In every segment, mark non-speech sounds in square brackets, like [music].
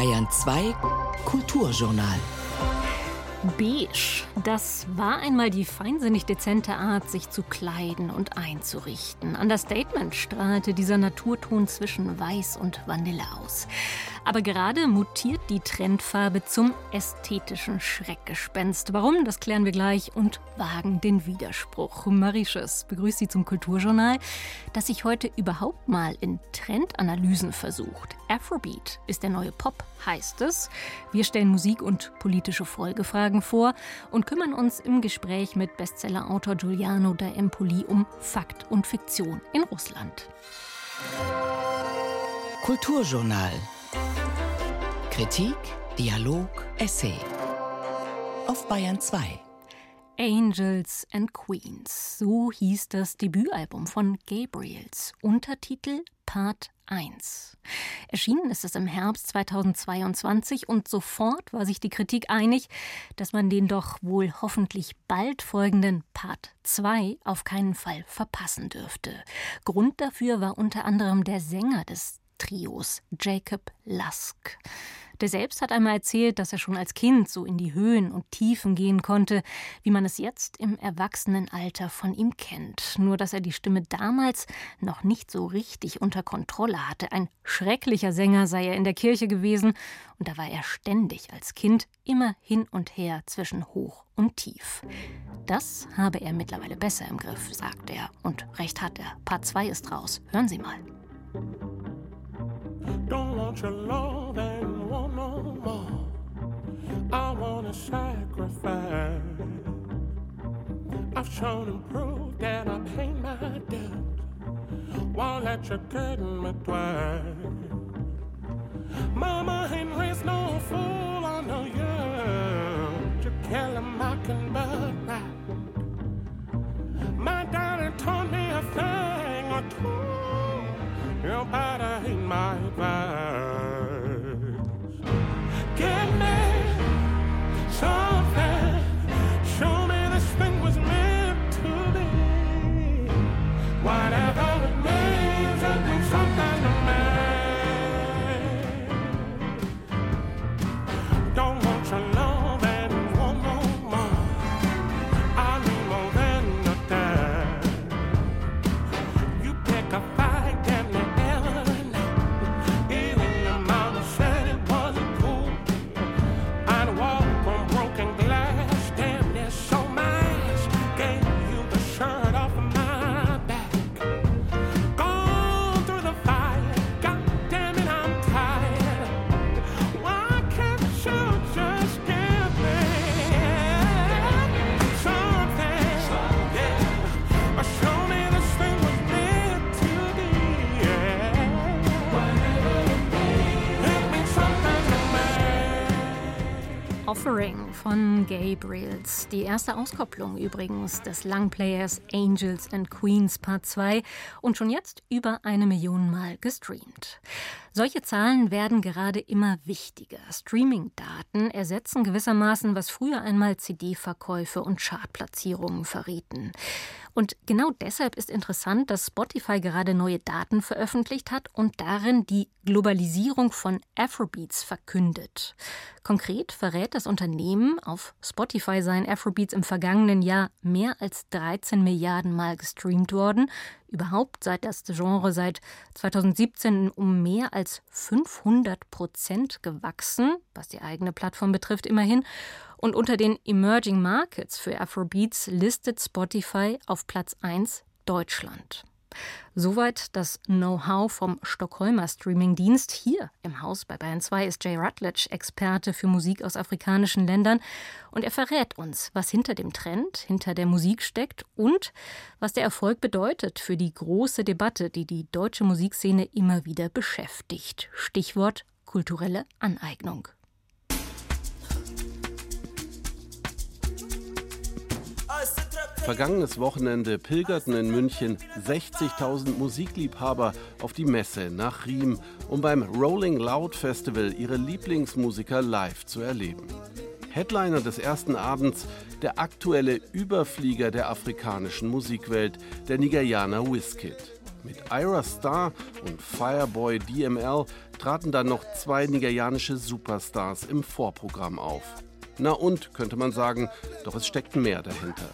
Bayern 2 Kulturjournal. Beige, das war einmal die feinsinnig dezente Art, sich zu kleiden und einzurichten. Understatement strahlte dieser Naturton zwischen Weiß und Vanille aus. Aber gerade mutiert die Trendfarbe zum ästhetischen Schreckgespenst. Warum, das klären wir gleich und wagen den Widerspruch. Marisches begrüßt Sie zum Kulturjournal, das sich heute überhaupt mal in Trendanalysen versucht. Afrobeat ist der neue Pop, heißt es. Wir stellen Musik und politische Folgefragen vor und kümmern uns im Gespräch mit Bestsellerautor Giuliano da Empoli um Fakt und Fiktion in Russland. Kulturjournal Kritik, Dialog, Essay. Auf Bayern 2. Angels and Queens, so hieß das Debütalbum von Gabriels. Untertitel Part 1. Erschienen ist es im Herbst 2022 und sofort war sich die Kritik einig, dass man den doch wohl hoffentlich bald folgenden Part 2 auf keinen Fall verpassen dürfte. Grund dafür war unter anderem der Sänger des Trios, Jacob Lusk. Der selbst hat einmal erzählt, dass er schon als Kind so in die Höhen und Tiefen gehen konnte, wie man es jetzt im Erwachsenenalter von ihm kennt. Nur dass er die Stimme damals noch nicht so richtig unter Kontrolle hatte. Ein schrecklicher Sänger sei er in der Kirche gewesen, und da war er ständig als Kind immer hin und her zwischen hoch und tief. Das habe er mittlerweile besser im Griff, sagt er. Und recht hat er. Part 2 ist raus. Hören Sie mal. Don't want your love and want no more. I wanna sacrifice. I've shown and proved that I pay my debt. Won't let you curtain me twice. Mama ain't raised no fool, I know you. You kill a mockingbird right. My daddy taught me a thing or two. You better heed my advice. Me. Offering von Gabriels. Die erste Auskopplung übrigens des Langplayers Angels and Queens Part 2 und schon jetzt über eine Million Mal gestreamt. Solche Zahlen werden gerade immer wichtiger. Streaming-Daten ersetzen gewissermaßen, was früher einmal CD-Verkäufe und Chartplatzierungen verrieten. Und genau deshalb ist interessant, dass Spotify gerade neue Daten veröffentlicht hat und darin die Globalisierung von Afrobeats verkündet. Konkret verrät das Unternehmen, auf Spotify seien Afrobeats im vergangenen Jahr mehr als 13 Milliarden Mal gestreamt worden. Überhaupt seit das Genre seit 2017 um mehr als 500 Prozent gewachsen, was die eigene Plattform betrifft immerhin. Und unter den Emerging Markets für Afrobeats listet Spotify auf Platz 1 Deutschland. Soweit das Know-how vom Stockholmer Streamingdienst. Hier im Haus bei Bayern 2 ist Jay Rutledge Experte für Musik aus afrikanischen Ländern und er verrät uns, was hinter dem Trend, hinter der Musik steckt und was der Erfolg bedeutet für die große Debatte, die die deutsche Musikszene immer wieder beschäftigt. Stichwort kulturelle Aneignung. Vergangenes Wochenende pilgerten in München 60.000 Musikliebhaber auf die Messe nach Riem, um beim Rolling Loud Festival ihre Lieblingsmusiker live zu erleben. Headliner des ersten Abends der aktuelle Überflieger der afrikanischen Musikwelt, der Nigerianer Wizkid. Mit Ira Star und Fireboy DML traten dann noch zwei nigerianische Superstars im Vorprogramm auf. Na und, könnte man sagen, doch es steckt mehr dahinter.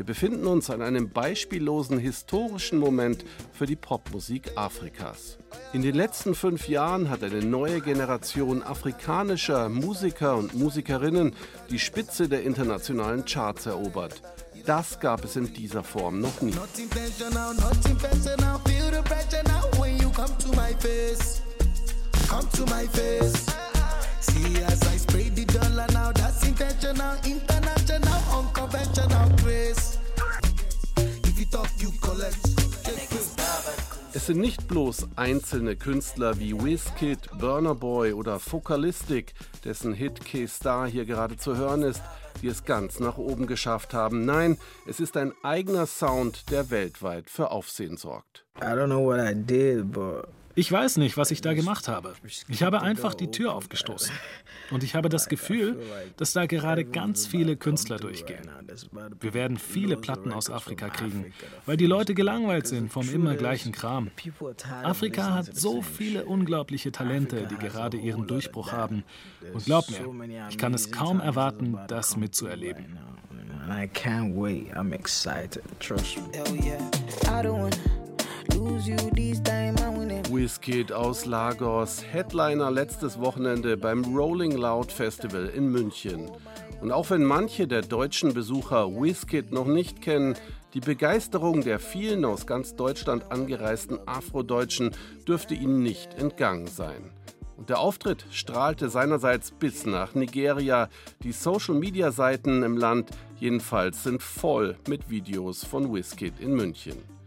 Wir befinden uns an einem beispiellosen historischen Moment für die Popmusik Afrikas. In den letzten fünf Jahren hat eine neue Generation afrikanischer Musiker und Musikerinnen die Spitze der internationalen Charts erobert. Das gab es in dieser Form noch nie. See as I spray the dollar now, that's intentional, international, unconventional grace. If you talk, you collect. Es sind nicht bloß einzelne Künstler wie Wizkid, Burner Boy oder Focalistic, dessen Hit K-Star hier gerade zu hören ist, die es ganz nach oben geschafft haben. Nein, es ist ein eigener Sound, der weltweit für Aufsehen sorgt. I don't know what I did, but ich weiß nicht, was ich da gemacht habe. Ich habe einfach die Tür aufgestoßen. Und ich habe das Gefühl, dass da gerade ganz viele Künstler durchgehen. Wir werden viele Platten aus Afrika kriegen, weil die Leute gelangweilt sind vom immer gleichen Kram. Afrika hat so viele unglaubliche Talente, die gerade ihren Durchbruch haben. Und glaub mir, ich kann es kaum erwarten, das mitzuerleben. I can't wait. I'm excited. Trust me. Hell yeah. I don't wanna Wizkid aus Lagos, Headliner letztes Wochenende beim Rolling Loud Festival in München. Und auch wenn manche der deutschen Besucher Wizkid noch nicht kennen, die Begeisterung der vielen aus ganz Deutschland angereisten Afrodeutschen dürfte ihnen nicht entgangen sein. Und der Auftritt strahlte seinerseits bis nach Nigeria. Die Social-Media-Seiten im Land jedenfalls sind voll mit Videos von Wizkid in München.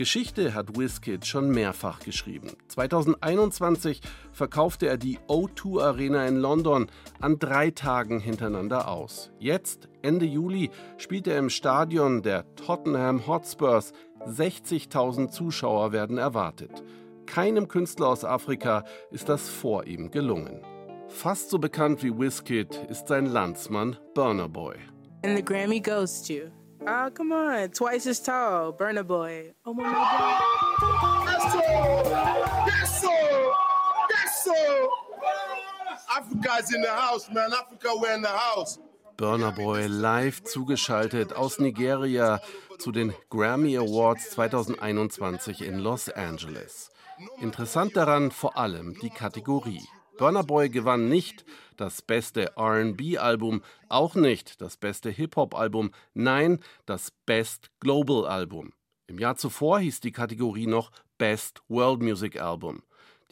Geschichte hat Wizkid schon mehrfach geschrieben. 2021 verkaufte er die O2 Arena in London an drei Tagen hintereinander aus. Jetzt, Ende Juli, spielt er im Stadion der Tottenham Hotspurs. 60.000 Zuschauer werden erwartet. Keinem Künstler aus Afrika ist das vor ihm gelungen. Fast so bekannt wie Wizkid ist sein Landsmann Burner Boy. And the Grammy goes to Oh, come on. Twice as tall. Burner Boy. Oh my God. That's so. That's so. That's so. Africa's in the house, man. Africa, we're in the house. Burner Boy live zugeschaltet aus Nigeria zu den Grammy Awards 2021 in Los Angeles. Interessant daran vor allem die Kategorie. Burner Boy gewann nicht das beste RB-Album, auch nicht das beste Hip-Hop-Album, nein, das Best Global-Album. Im Jahr zuvor hieß die Kategorie noch Best World Music Album.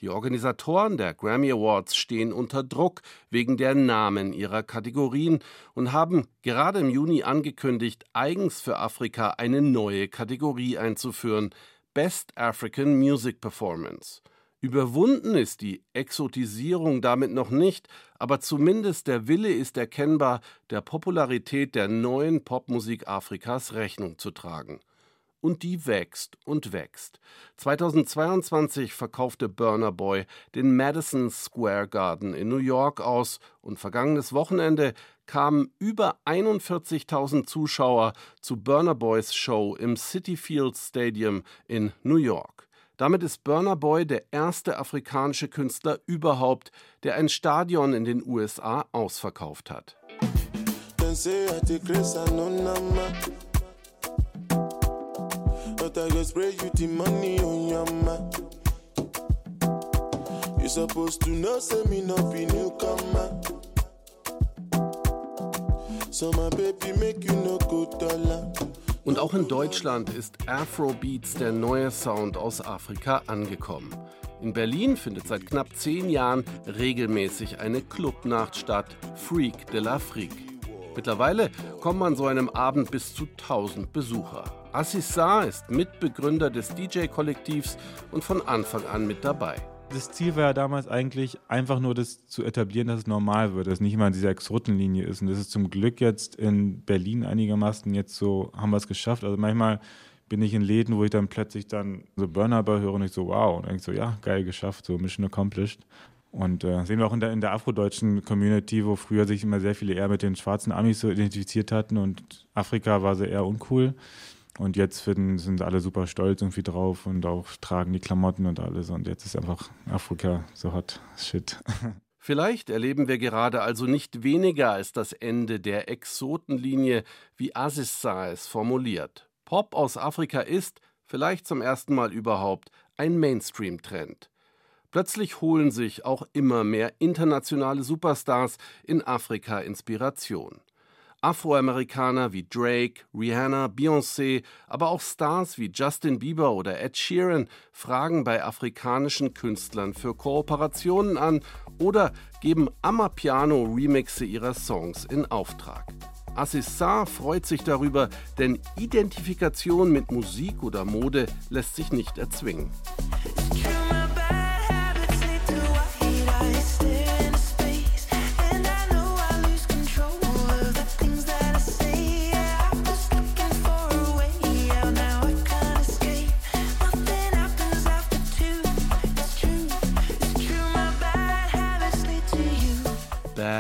Die Organisatoren der Grammy Awards stehen unter Druck wegen der Namen ihrer Kategorien und haben gerade im Juni angekündigt, eigens für Afrika eine neue Kategorie einzuführen: Best African Music Performance. Überwunden ist die Exotisierung damit noch nicht, aber zumindest der Wille ist erkennbar, der Popularität der neuen Popmusik Afrikas Rechnung zu tragen. Und die wächst und wächst. 2022 verkaufte Burner Boy den Madison Square Garden in New York aus und vergangenes Wochenende kamen über 41.000 Zuschauer zu Burner Boys Show im City Field Stadium in New York. Damit ist Burner Boy der erste afrikanische Künstler überhaupt, der ein Stadion in den USA ausverkauft hat. So my baby make you no go dollar. Und auch in Deutschland ist Afrobeats der neue Sound aus Afrika angekommen. In Berlin findet seit knapp zehn Jahren regelmäßig eine Clubnacht statt, Freak de la Freak. Mittlerweile kommen an so einem Abend bis zu 1000 Besucher. Assissa ist Mitbegründer des DJ-Kollektivs und von Anfang an mit dabei das Ziel war ja damals eigentlich einfach nur das zu etablieren, dass es normal wird, dass nicht mal in dieser Exotenlinie ist. Und das ist zum Glück jetzt in Berlin einigermaßen jetzt so, haben wir es geschafft. Also manchmal bin ich in Läden, wo ich dann plötzlich dann so Burner Bar höre und ich so, wow, und denke so, ja, geil geschafft, so Mission accomplished. Und äh, sehen wir auch in der, in der afrodeutschen Community, wo früher sich immer sehr viele eher mit den schwarzen Amis so identifiziert hatten und Afrika war so eher uncool. Und jetzt finden, sind alle super stolz irgendwie drauf und auch tragen die Klamotten und alles. Und jetzt ist einfach Afrika so hot shit. [laughs] Vielleicht erleben wir gerade also nicht weniger als das Ende der Exotenlinie, wie Aziz Sa es formuliert. Pop aus Afrika ist, vielleicht zum ersten Mal überhaupt, ein Mainstream-Trend. Plötzlich holen sich auch immer mehr internationale Superstars in Afrika Inspiration. Afroamerikaner wie Drake, Rihanna, Beyoncé, aber auch Stars wie Justin Bieber oder Ed Sheeran fragen bei afrikanischen Künstlern für Kooperationen an oder geben Amapiano-Remixe ihrer Songs in Auftrag. Assissar freut sich darüber, denn Identifikation mit Musik oder Mode lässt sich nicht erzwingen.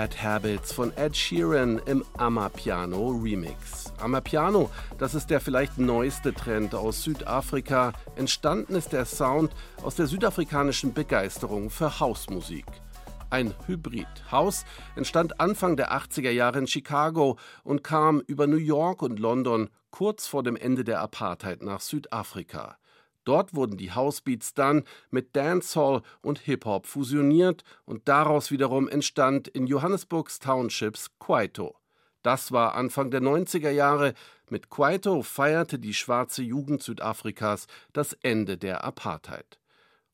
Bad Habits von Ed Sheeran im Amapiano Remix. Amapiano, das ist der vielleicht neueste Trend aus Südafrika. Entstanden ist der Sound aus der südafrikanischen Begeisterung für Hausmusik. Ein Hybrid. House entstand Anfang der 80er Jahre in Chicago und kam über New York und London kurz vor dem Ende der Apartheid nach Südafrika. Dort wurden die Housebeats dann mit Dancehall und Hip-Hop fusioniert und daraus wiederum entstand in Johannesburgs Townships Kwaito. Das war Anfang der 90er Jahre. Mit Kwaito feierte die schwarze Jugend Südafrikas das Ende der Apartheid.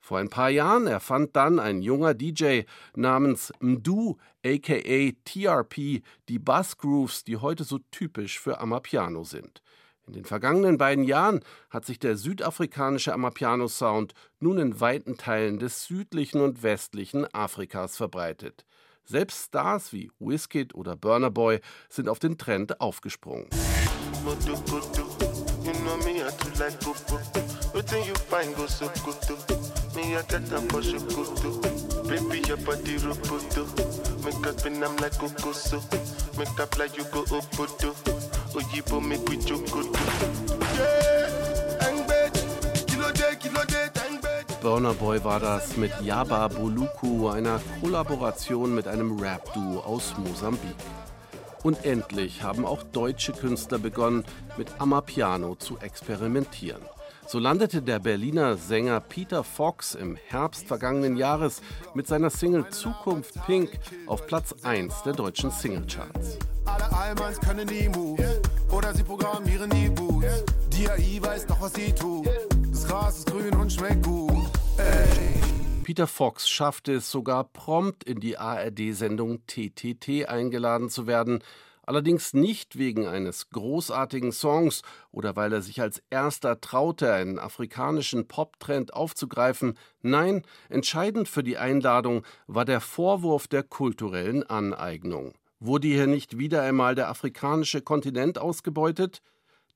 Vor ein paar Jahren erfand dann ein junger DJ namens Mdu aka TRP die Bassgrooves, die heute so typisch für Amapiano sind. In den vergangenen beiden Jahren hat sich der südafrikanische Amapiano-Sound nun in weiten Teilen des südlichen und westlichen Afrikas verbreitet. Selbst Stars wie Wizkid oder Burner Boy sind auf den Trend aufgesprungen. Òyìnbó mi pé jókòtò. Burner Boy war das mit Yaba Buluku, einer Kollaboration mit einem Rap-Duo aus Mosambik. Und endlich haben auch deutsche Künstler begonnen, mit Amapiano zu experimentieren. So landete der Berliner Sänger Peter Fox im Herbst vergangenen Jahres mit seiner Single Zukunft Pink auf Platz 1 der deutschen Singlecharts. Alle Allmanns können die Moves oder sie programmieren die Boots. Die AI weiß doch, was sie tut. Das Gras ist grün und schmeckt gut. Ey. Peter Fox schaffte es sogar prompt in die ARD-Sendung TTT eingeladen zu werden, allerdings nicht wegen eines großartigen Songs oder weil er sich als erster traute, einen afrikanischen Pop-Trend aufzugreifen. Nein, entscheidend für die Einladung war der Vorwurf der kulturellen Aneignung. Wurde hier nicht wieder einmal der afrikanische Kontinent ausgebeutet?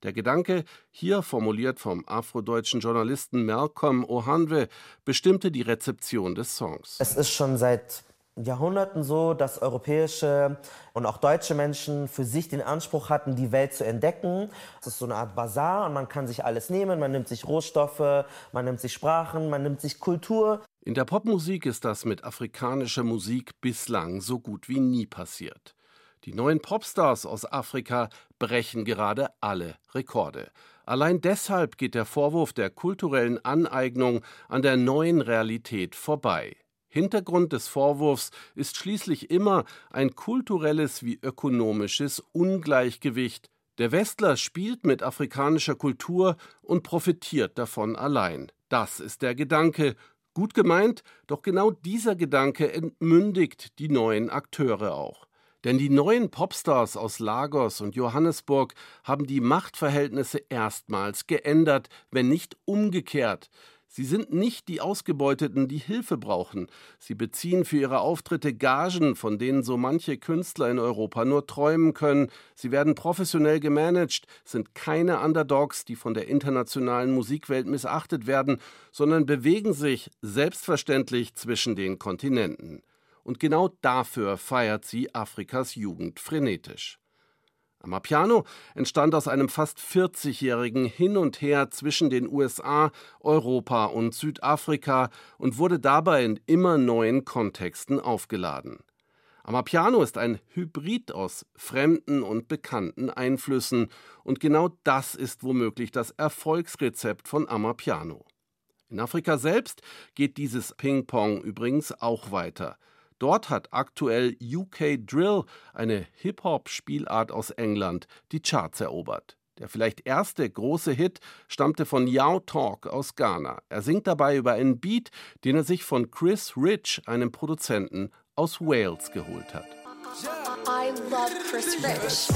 Der Gedanke, hier formuliert vom afrodeutschen Journalisten Malcolm Ohanwe, bestimmte die Rezeption des Songs. Es ist schon seit Jahrhunderten so, dass europäische und auch deutsche Menschen für sich den Anspruch hatten, die Welt zu entdecken. Es ist so eine Art Bazar und man kann sich alles nehmen. Man nimmt sich Rohstoffe, man nimmt sich Sprachen, man nimmt sich Kultur. In der Popmusik ist das mit afrikanischer Musik bislang so gut wie nie passiert. Die neuen Popstars aus Afrika brechen gerade alle Rekorde. Allein deshalb geht der Vorwurf der kulturellen Aneignung an der neuen Realität vorbei. Hintergrund des Vorwurfs ist schließlich immer ein kulturelles wie ökonomisches Ungleichgewicht. Der Westler spielt mit afrikanischer Kultur und profitiert davon allein. Das ist der Gedanke. Gut gemeint, doch genau dieser Gedanke entmündigt die neuen Akteure auch. Denn die neuen Popstars aus Lagos und Johannesburg haben die Machtverhältnisse erstmals geändert, wenn nicht umgekehrt. Sie sind nicht die Ausgebeuteten, die Hilfe brauchen. Sie beziehen für ihre Auftritte Gagen, von denen so manche Künstler in Europa nur träumen können. Sie werden professionell gemanagt, sind keine Underdogs, die von der internationalen Musikwelt missachtet werden, sondern bewegen sich selbstverständlich zwischen den Kontinenten und genau dafür feiert sie Afrikas Jugend frenetisch. Amapiano entstand aus einem fast 40-jährigen Hin und Her zwischen den USA, Europa und Südafrika und wurde dabei in immer neuen Kontexten aufgeladen. Amapiano ist ein Hybrid aus fremden und bekannten Einflüssen und genau das ist womöglich das Erfolgsrezept von Amapiano. In Afrika selbst geht dieses Ping-Pong übrigens auch weiter. Dort hat aktuell UK Drill, eine Hip-Hop-Spielart aus England, die Charts erobert. Der vielleicht erste große Hit stammte von Yao Talk aus Ghana. Er singt dabei über einen Beat, den er sich von Chris Rich, einem Produzenten aus Wales, geholt hat. I love Chris Rich.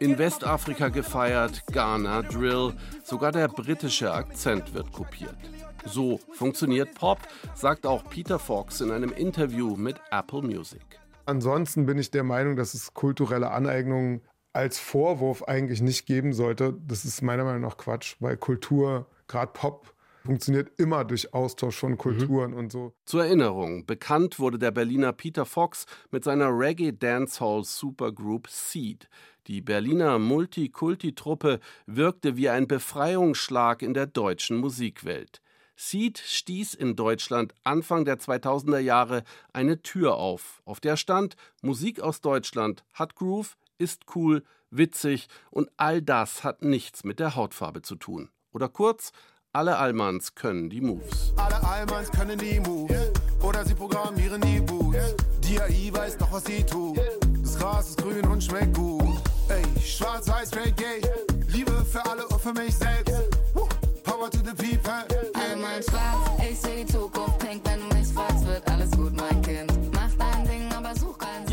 In Westafrika gefeiert, Ghana, Drill, sogar der britische Akzent wird kopiert. So funktioniert Pop, sagt auch Peter Fox in einem Interview mit Apple Music. Ansonsten bin ich der Meinung, dass es kulturelle Aneignungen als Vorwurf eigentlich nicht geben sollte. Das ist meiner Meinung nach Quatsch, weil Kultur, gerade Pop, funktioniert immer durch Austausch von Kulturen mhm. und so. Zur Erinnerung, bekannt wurde der Berliner Peter Fox mit seiner Reggae Dancehall Supergroup Seed. Die Berliner Multikulti-Truppe wirkte wie ein Befreiungsschlag in der deutschen Musikwelt. Seed stieß in Deutschland Anfang der 2000er Jahre eine Tür auf, auf der stand Musik aus Deutschland hat Groove, ist cool, witzig und all das hat nichts mit der Hautfarbe zu tun. Oder kurz, alle Allmanns können die Moves. Alle Allmanns können die Moves. Oder sie programmieren die Boots. Die AI weiß doch, was sie tut. Das Gras ist grün und schmeckt gut. Ey, schwarz, weiß, straight, gay. Liebe für alle und für mich selbst. Power to the people. Allmann schwarz, ich seh die Zukunft pink. Wenn du mich fragst, wird alles gut, mein Kind.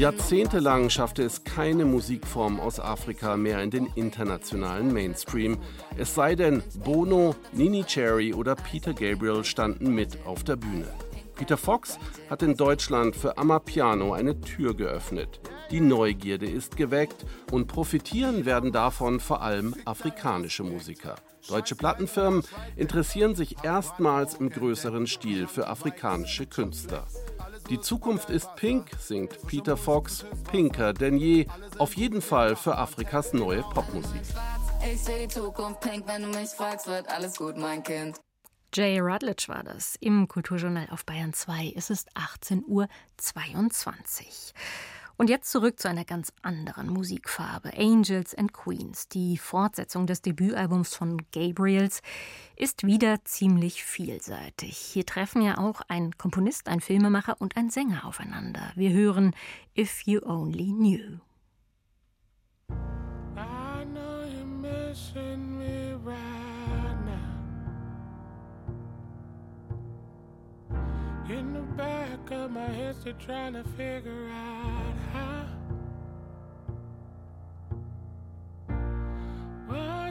Jahrzehntelang schaffte es keine Musikform aus Afrika mehr in den internationalen Mainstream. Es sei denn, Bono, Nini Cherry oder Peter Gabriel standen mit auf der Bühne. Peter Fox hat in Deutschland für Amapiano eine Tür geöffnet. Die Neugierde ist geweckt und profitieren werden davon vor allem afrikanische Musiker. Deutsche Plattenfirmen interessieren sich erstmals im größeren Stil für afrikanische Künstler. Die Zukunft ist pink, singt Peter Fox, pinker denn je, auf jeden Fall für Afrikas neue Popmusik. Ich sehe die Zukunft pink, wenn du mich fragst, wird alles gut, mein Kind. Jay Rutledge war das im Kulturjournal auf Bayern 2. Es ist 18.22 Uhr. Und jetzt zurück zu einer ganz anderen Musikfarbe. Angels and Queens, die Fortsetzung des Debütalbums von Gabriels, ist wieder ziemlich vielseitig. Hier treffen ja auch ein Komponist, ein Filmemacher und ein Sänger aufeinander. Wir hören If You Only Knew. I know you're missing me right In the back of my head, still trying to figure out. Why'd the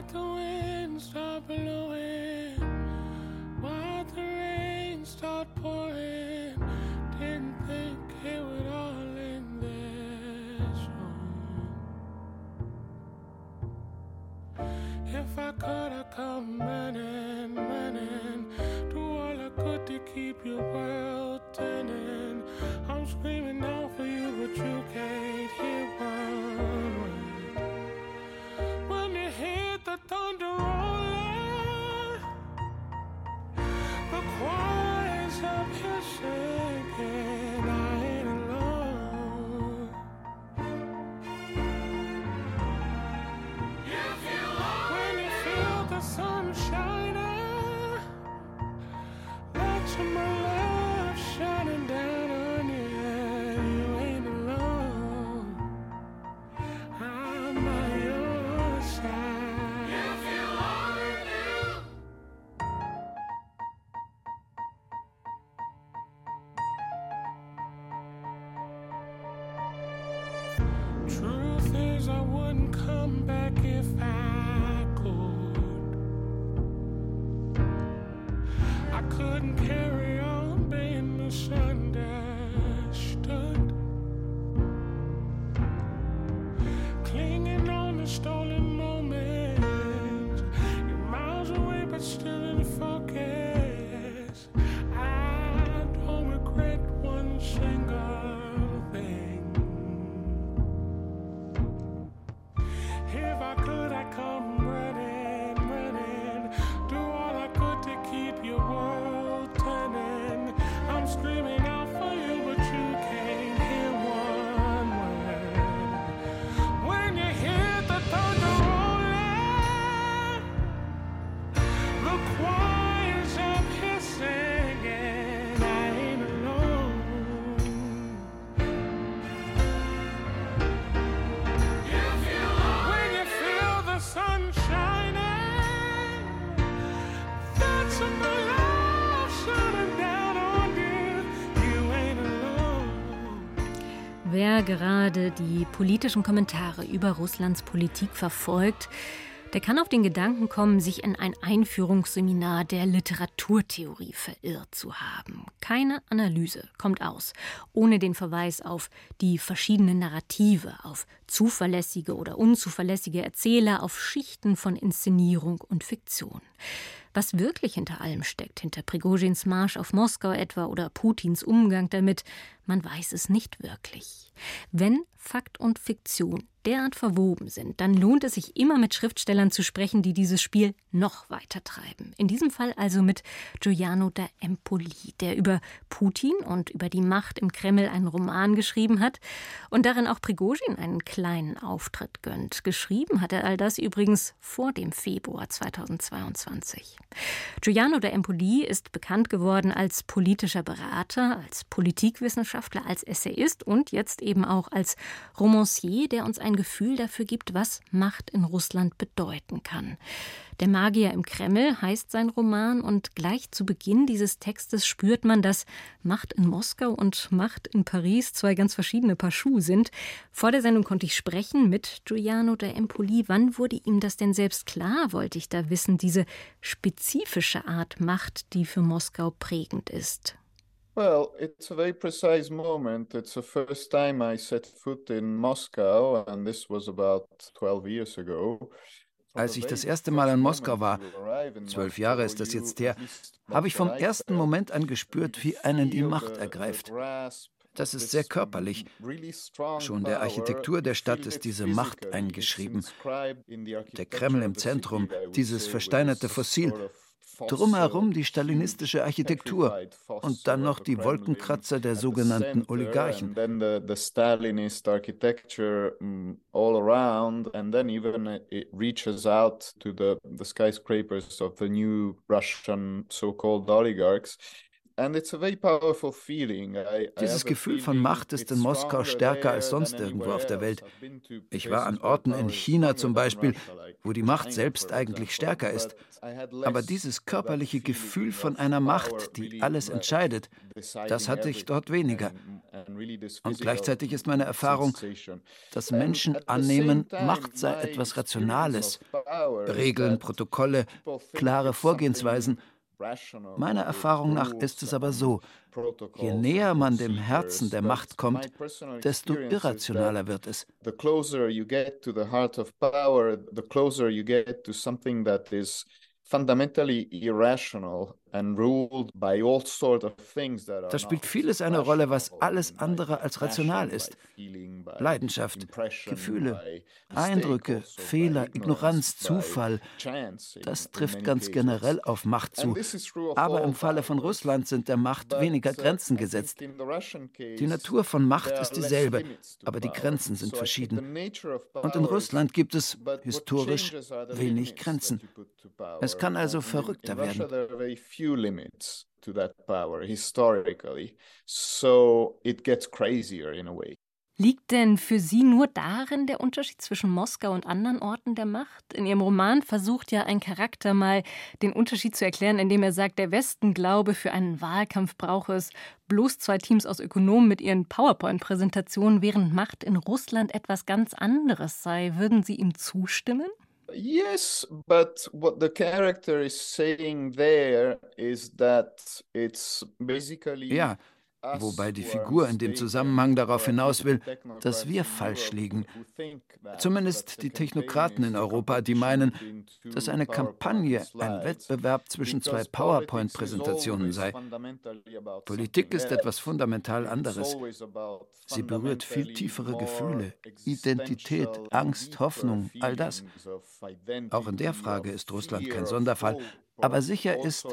die politischen Kommentare über Russlands Politik verfolgt, der kann auf den Gedanken kommen, sich in ein Einführungsseminar der Literaturtheorie verirrt zu haben. Keine Analyse kommt aus, ohne den Verweis auf die verschiedenen Narrative, auf zuverlässige oder unzuverlässige Erzähler, auf Schichten von Inszenierung und Fiktion. Was wirklich hinter allem steckt, hinter Prigozhins Marsch auf Moskau etwa oder Putins Umgang damit, man weiß es nicht wirklich. Wenn Fakt und Fiktion derart verwoben sind, dann lohnt es sich immer mit Schriftstellern zu sprechen, die dieses Spiel noch weiter treiben. In diesem Fall also mit Giuliano da Empoli, der über Putin und über die Macht im Kreml einen Roman geschrieben hat und darin auch Prigozhin einen kleinen Auftritt gönnt. Geschrieben hat er all das übrigens vor dem Februar 2022. Giuliano da Empoli ist bekannt geworden als politischer Berater, als Politikwissenschaftler, als Essayist und jetzt eben auch als Romancier, der uns ein Gefühl dafür gibt, was Macht in Russland bedeuten kann. Der Magier im Kreml heißt sein Roman und gleich zu Beginn dieses Textes spürt man, dass Macht in Moskau und Macht in Paris zwei ganz verschiedene Paar Schuhe sind. Vor der Sendung konnte ich sprechen mit Giuliano de Empoli. Wann wurde ihm das denn selbst klar, wollte ich da wissen, diese spezifische Art Macht, die für Moskau prägend ist? Well, it's a very precise moment. It's the first time I set foot in Moscow, and this was about 12 years ago. Als ich das erste Mal in Moskau war, zwölf Jahre ist das jetzt her, habe ich vom ersten Moment an gespürt, wie einen die Macht ergreift. Das ist sehr körperlich. Schon der Architektur der Stadt ist diese Macht eingeschrieben. Der Kreml im Zentrum, dieses versteinerte Fossil, Drumherum die stalinistische Architektur und dann noch die Wolkenkratzer der sogenannten Oligarchen. Dieses Gefühl von Macht ist in Moskau stärker als sonst irgendwo auf der Welt. Ich war an Orten in China zum Beispiel, wo die Macht selbst eigentlich stärker ist. Aber dieses körperliche Gefühl von einer Macht, die alles entscheidet, das hatte ich dort weniger. Und gleichzeitig ist meine Erfahrung, dass Menschen annehmen, Macht sei etwas Rationales. Regeln, Protokolle, klare Vorgehensweisen – Meiner Erfahrung nach ist es aber so, je näher man dem Herzen der Macht kommt, desto irrationaler wird es. Fundamentally irrational da spielt vieles eine Rolle, was alles andere als rational ist. Leidenschaft, Gefühle, Eindrücke, Fehler, Ignoranz, Zufall. Das trifft ganz generell auf Macht zu. Aber im Falle von Russland sind der Macht weniger Grenzen gesetzt. Die Natur von Macht ist dieselbe, aber die Grenzen sind verschieden. Und in Russland gibt es historisch wenig Grenzen. Es kann also verrückter werden few limits to that power historically. So it gets crazier in a way. Liegt denn für Sie nur darin der Unterschied zwischen Moskau und anderen Orten der Macht? In Ihrem Roman versucht ja ein Charakter mal den Unterschied zu erklären, indem er sagt, der Westen glaube, für einen Wahlkampf brauche es bloß zwei Teams aus Ökonomen mit ihren PowerPoint-Präsentationen, während Macht in Russland etwas ganz anderes sei. Würden Sie ihm zustimmen? Yes, but what the character is saying there is that it's basically. Ja, wobei die Figur in dem Zusammenhang darauf hinaus will, dass wir falsch liegen. Zumindest die Technokraten in Europa, die meinen, dass eine Kampagne ein Wettbewerb zwischen zwei PowerPoint-Präsentationen sei. Politik ist etwas fundamental anderes. Sie berührt viel tiefere Gefühle, Identität, Angst, Hoffnung, all das. Auch in der Frage ist Russland kein Sonderfall, aber sicher ist,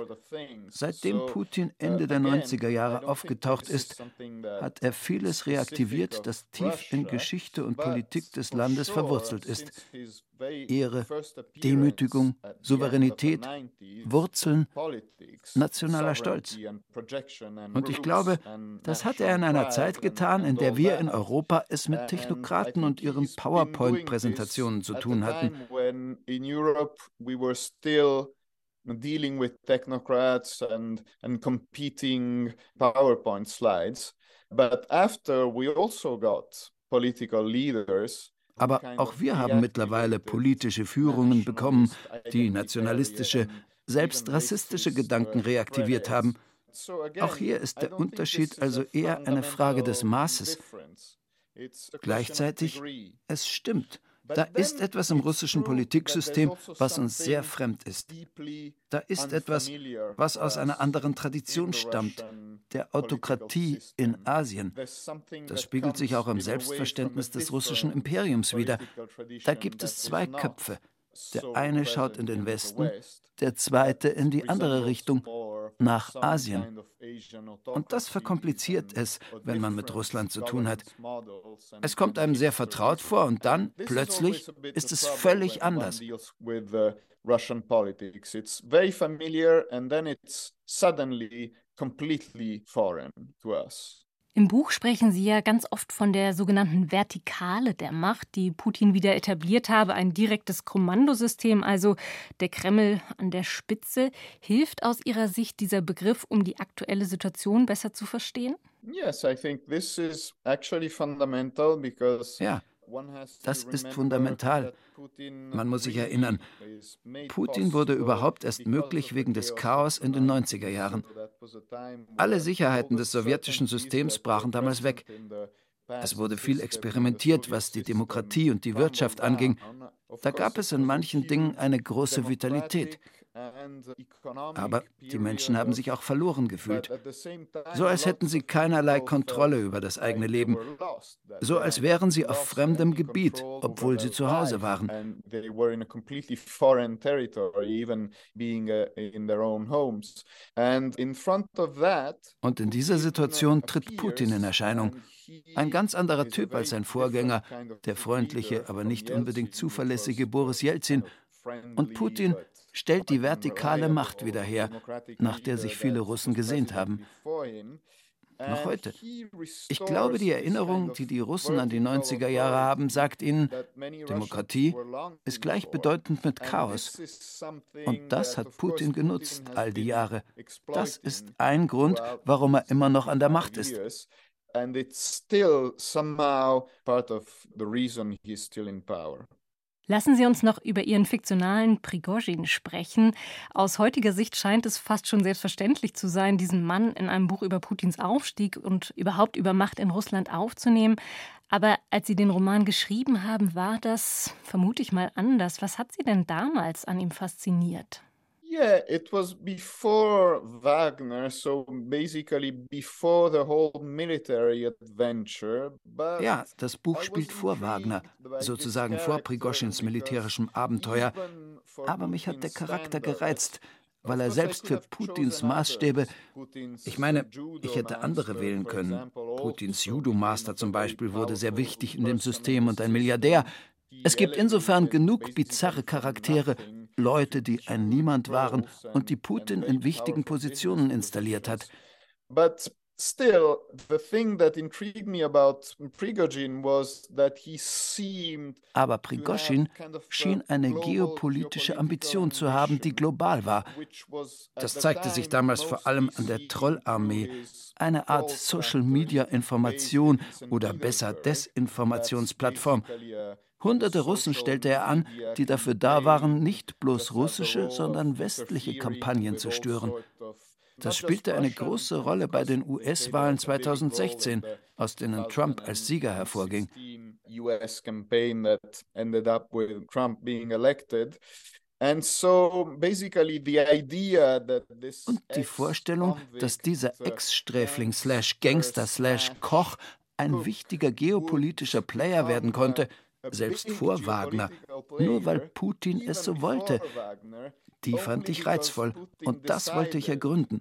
seitdem Putin Ende der 90er Jahre aufgetaucht ist, hat er vieles reaktiviert, das tief in Geschichte und Politik des Landes verwurzelt ist. Ehre, Demütigung, Souveränität, Wurzeln, nationaler Stolz. Und ich glaube, das hat er in einer Zeit getan, in der wir in Europa es mit Technokraten und ihren PowerPoint-Präsentationen zu tun hatten dealing with technocrats and, and competing PowerPoint slides. But after we also got political leaders aber auch wir haben mittlerweile politische Führungen bekommen, die nationalistische, selbst rassistische Gedanken reaktiviert haben. Auch hier ist der Unterschied also eher eine Frage des Maßes. Gleichzeitig, es stimmt, da ist etwas im russischen Politiksystem, was uns sehr fremd ist. Da ist etwas, was aus einer anderen Tradition stammt, der Autokratie in Asien. Das spiegelt sich auch im Selbstverständnis des russischen Imperiums wider. Da gibt es zwei Köpfe. Der eine schaut in den Westen, der zweite in die andere Richtung, nach Asien. Und das verkompliziert es, wenn man mit Russland zu tun hat. Es kommt einem sehr vertraut vor und dann plötzlich ist es völlig anders. It's very familiar and then it's suddenly completely foreign to us. Im Buch sprechen Sie ja ganz oft von der sogenannten Vertikale der Macht, die Putin wieder etabliert habe, ein direktes Kommandosystem, also der Kreml an der Spitze. Hilft aus Ihrer Sicht dieser Begriff, um die aktuelle Situation besser zu verstehen? Yes, I think this is actually fundamental because ja, das ist fundamental. Man muss sich erinnern, Putin wurde überhaupt erst möglich wegen des Chaos in den 90er Jahren. Alle Sicherheiten des sowjetischen Systems brachen damals weg. Es wurde viel experimentiert, was die Demokratie und die Wirtschaft anging. Da gab es in manchen Dingen eine große Vitalität. Aber die Menschen haben sich auch verloren gefühlt. So als hätten sie keinerlei Kontrolle über das eigene Leben. So als wären sie auf fremdem Gebiet, obwohl sie zu Hause waren. Und in dieser Situation tritt Putin in Erscheinung. Ein ganz anderer Typ als sein Vorgänger, der freundliche, aber nicht unbedingt zuverlässige Boris Jelzin. Und Putin stellt die vertikale Macht wieder her, nach der sich viele Russen gesehnt haben. Noch heute. Ich glaube, die Erinnerung, die die Russen an die 90er Jahre haben, sagt ihnen, Demokratie ist gleichbedeutend mit Chaos. Und das hat Putin genutzt all die Jahre. Das ist ein Grund, warum er immer noch an der Macht ist. And it's still somehow part of the reason he's still in power. Lassen Sie uns noch über Ihren fiktionalen Prigozhin sprechen. Aus heutiger Sicht scheint es fast schon selbstverständlich zu sein, diesen Mann in einem Buch über Putins Aufstieg und überhaupt über Macht in Russland aufzunehmen. Aber als Sie den Roman geschrieben haben, war das, vermute ich mal, anders. Was hat Sie denn damals an ihm fasziniert? Yeah, it was before Wagner, so basically before the whole military adventure. But ja, das Buch spielt vor Wagner, sozusagen vor Prigoschins militärischem Abenteuer. Aber mich hat der Charakter gereizt, weil er selbst für Putins Maßstäbe, ich meine, ich hätte andere wählen können. Putins Judo-Master zum Beispiel wurde sehr wichtig in dem System und ein Milliardär. Es gibt insofern genug bizarre Charaktere, Leute, die ein Niemand waren und die Putin in wichtigen Positionen installiert hat. But still, the thing that intrigued me about Prigozhin was that he seemed Aber Prigozhin schien eine geopolitische Ambition zu haben, die global war. Das zeigte sich damals vor allem an der Trollarmee, eine Art Social-Media-Information oder besser Desinformationsplattform. Hunderte Russen stellte er an, die dafür da waren, nicht bloß russische, sondern westliche Kampagnen zu stören. Das spielte eine große Rolle bei den US-Wahlen 2016, aus denen Trump als Sieger hervorging. Und die Vorstellung, dass dieser Ex-Sträfling slash Gangster slash Koch ein wichtiger geopolitischer Player werden konnte, selbst vor Wagner, nur weil Putin es so wollte. Die fand ich reizvoll und das wollte ich ergründen.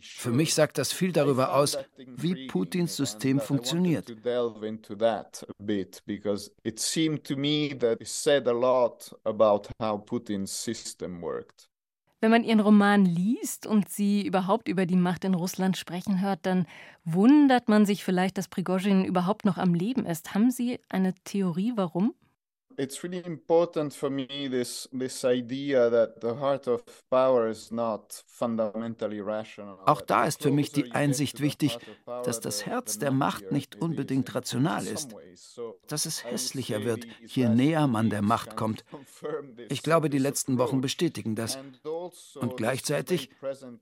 Für mich sagt das viel darüber aus, wie Putins System funktioniert. It seemed to me that it said a lot about how Putin's system worked. Wenn man Ihren Roman liest und Sie überhaupt über die Macht in Russland sprechen hört, dann wundert man sich vielleicht, dass Prigozhin überhaupt noch am Leben ist. Haben Sie eine Theorie, warum? It's really important for me this this idea that the heart of power is not fundamentally rational. Auch da ist für mich die Einsicht wichtig, dass das Herz der Macht nicht unbedingt rational ist, dass es hässlicher wird, je näher man der Macht kommt. [laughs] Ich glaube, die letzten Wochen bestätigen das. Und gleichzeitig,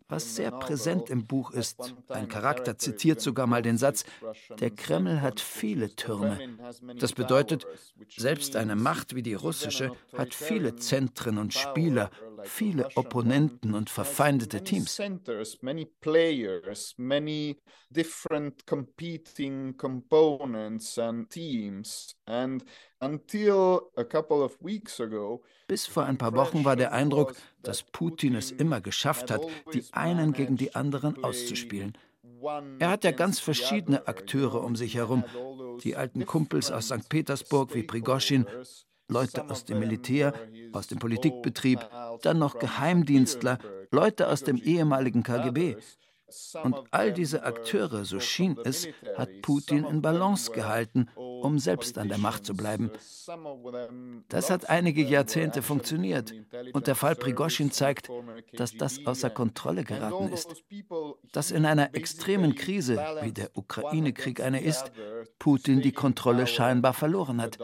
was sehr präsent im Buch ist, ein Charakter zitiert sogar mal den Satz, der Kreml hat viele Türme. Das bedeutet, selbst eine Macht wie die russische hat viele Zentren und Spieler, viele Opponenten und verfeindete Teams. Bis vor ein paar Wochen war der Eindruck, dass Putin es immer geschafft hat, die einen gegen die anderen auszuspielen. Er hat ja ganz verschiedene Akteure um sich herum. Die alten Kumpels aus St. Petersburg wie Prigoschin, Leute aus dem Militär, aus dem Politikbetrieb, dann noch Geheimdienstler, Leute aus dem ehemaligen KGB. Und all diese Akteure, so schien es, hat Putin in Balance gehalten, um selbst an der Macht zu bleiben. Das hat einige Jahrzehnte funktioniert. Und der Fall Prigoschin zeigt, dass das außer Kontrolle geraten ist. Dass in einer extremen Krise, wie der Ukraine-Krieg eine ist, Putin die Kontrolle scheinbar verloren hat.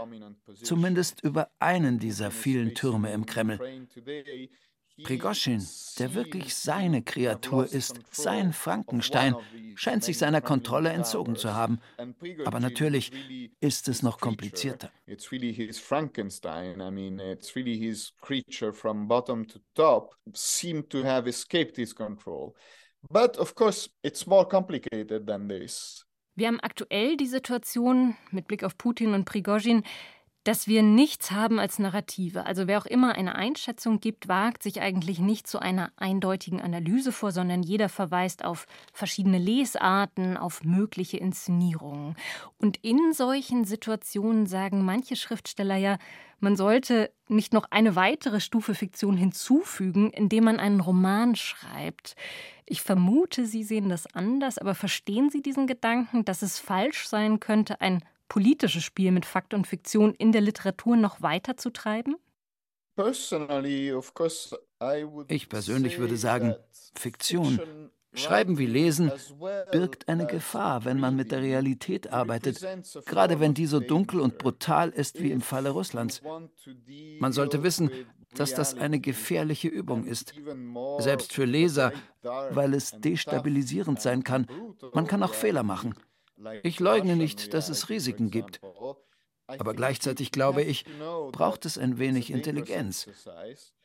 Zumindest über einen dieser vielen Türme im Kreml. Prigoschin, der wirklich seine Kreatur ist, sein Frankenstein, scheint sich seiner Kontrolle entzogen zu haben. Aber natürlich ist es noch komplizierter. It's really his Frankenstein. I mean, it's really his creature from bottom to top seem to have escaped his control. But of course, it's more complicated than this. Wir haben aktuell die Situation mit Blick auf Putin und Prigozhin, dass wir nichts haben als Narrative. Also wer auch immer eine Einschätzung gibt, wagt sich eigentlich nicht zu einer eindeutigen Analyse vor, sondern jeder verweist auf verschiedene Lesarten, auf mögliche Inszenierungen. Und in solchen Situationen sagen manche Schriftsteller ja, man sollte nicht noch eine weitere Stufe Fiktion hinzufügen, indem man einen Roman schreibt. Ich vermute, Sie sehen das anders, aber verstehen Sie diesen Gedanken, dass es falsch sein könnte, ein politische Spiel mit Fakt und Fiktion in der Literatur noch weiter zu treiben? Ich persönlich würde sagen, Fiktion, Schreiben wie Lesen birgt eine Gefahr, wenn man mit der Realität arbeitet, gerade wenn die so dunkel und brutal ist wie im Falle Russlands. Man sollte wissen, dass das eine gefährliche Übung ist, selbst für Leser, weil es destabilisierend sein kann. Man kann auch Fehler machen. Ich leugne nicht, dass es Risiken gibt. Aber gleichzeitig glaube ich, braucht es ein wenig Intelligenz.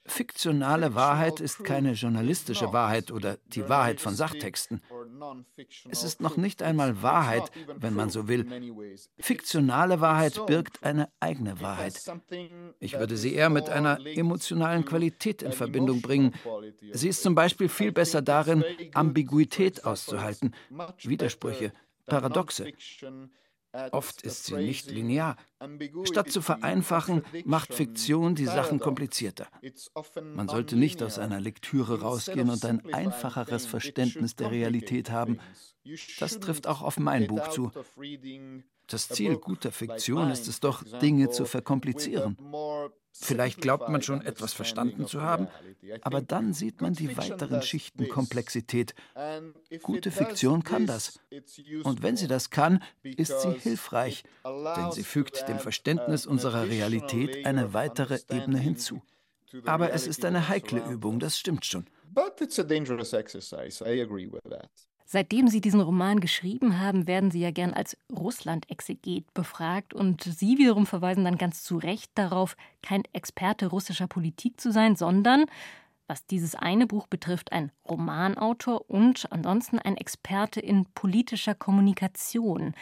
Fiktionale Wahrheit ist keine journalistische Wahrheit oder die Wahrheit von Sachtexten. Es ist noch nicht einmal Wahrheit, wenn man so will. Fiktionale Wahrheit birgt eine eigene Wahrheit. Ich würde sie eher mit einer emotionalen Qualität in Verbindung bringen. Sie ist zum Beispiel viel besser darin, Ambiguität auszuhalten, Widersprüche, Paradoxe. Oft ist sie nicht linear. Statt zu vereinfachen, macht Fiktion die Sachen komplizierter. Man sollte nicht aus einer Lektüre rausgehen und ein einfacheres Verständnis der Realität haben. Das trifft auch auf mein Buch zu. Das Ziel guter Fiktion ist es doch, Dinge zu verkomplizieren. Vielleicht glaubt man schon etwas verstanden zu haben, aber dann sieht man die weiteren Schichten Komplexität. Gute Fiktion kann das. Und wenn sie das kann, ist sie hilfreich, denn sie fügt dem Verständnis unserer Realität eine weitere Ebene hinzu. Aber es ist eine heikle Übung, das stimmt schon. But it's a dangerous exercise. I agree with that. Seitdem Sie diesen Roman geschrieben haben, werden Sie ja gern als Russland-Exeget befragt und Sie wiederum verweisen dann ganz zu Recht darauf, kein Experte russischer Politik zu sein, sondern, was dieses eine Buch betrifft, ein Romanautor und ansonsten ein Experte in politischer Kommunikation.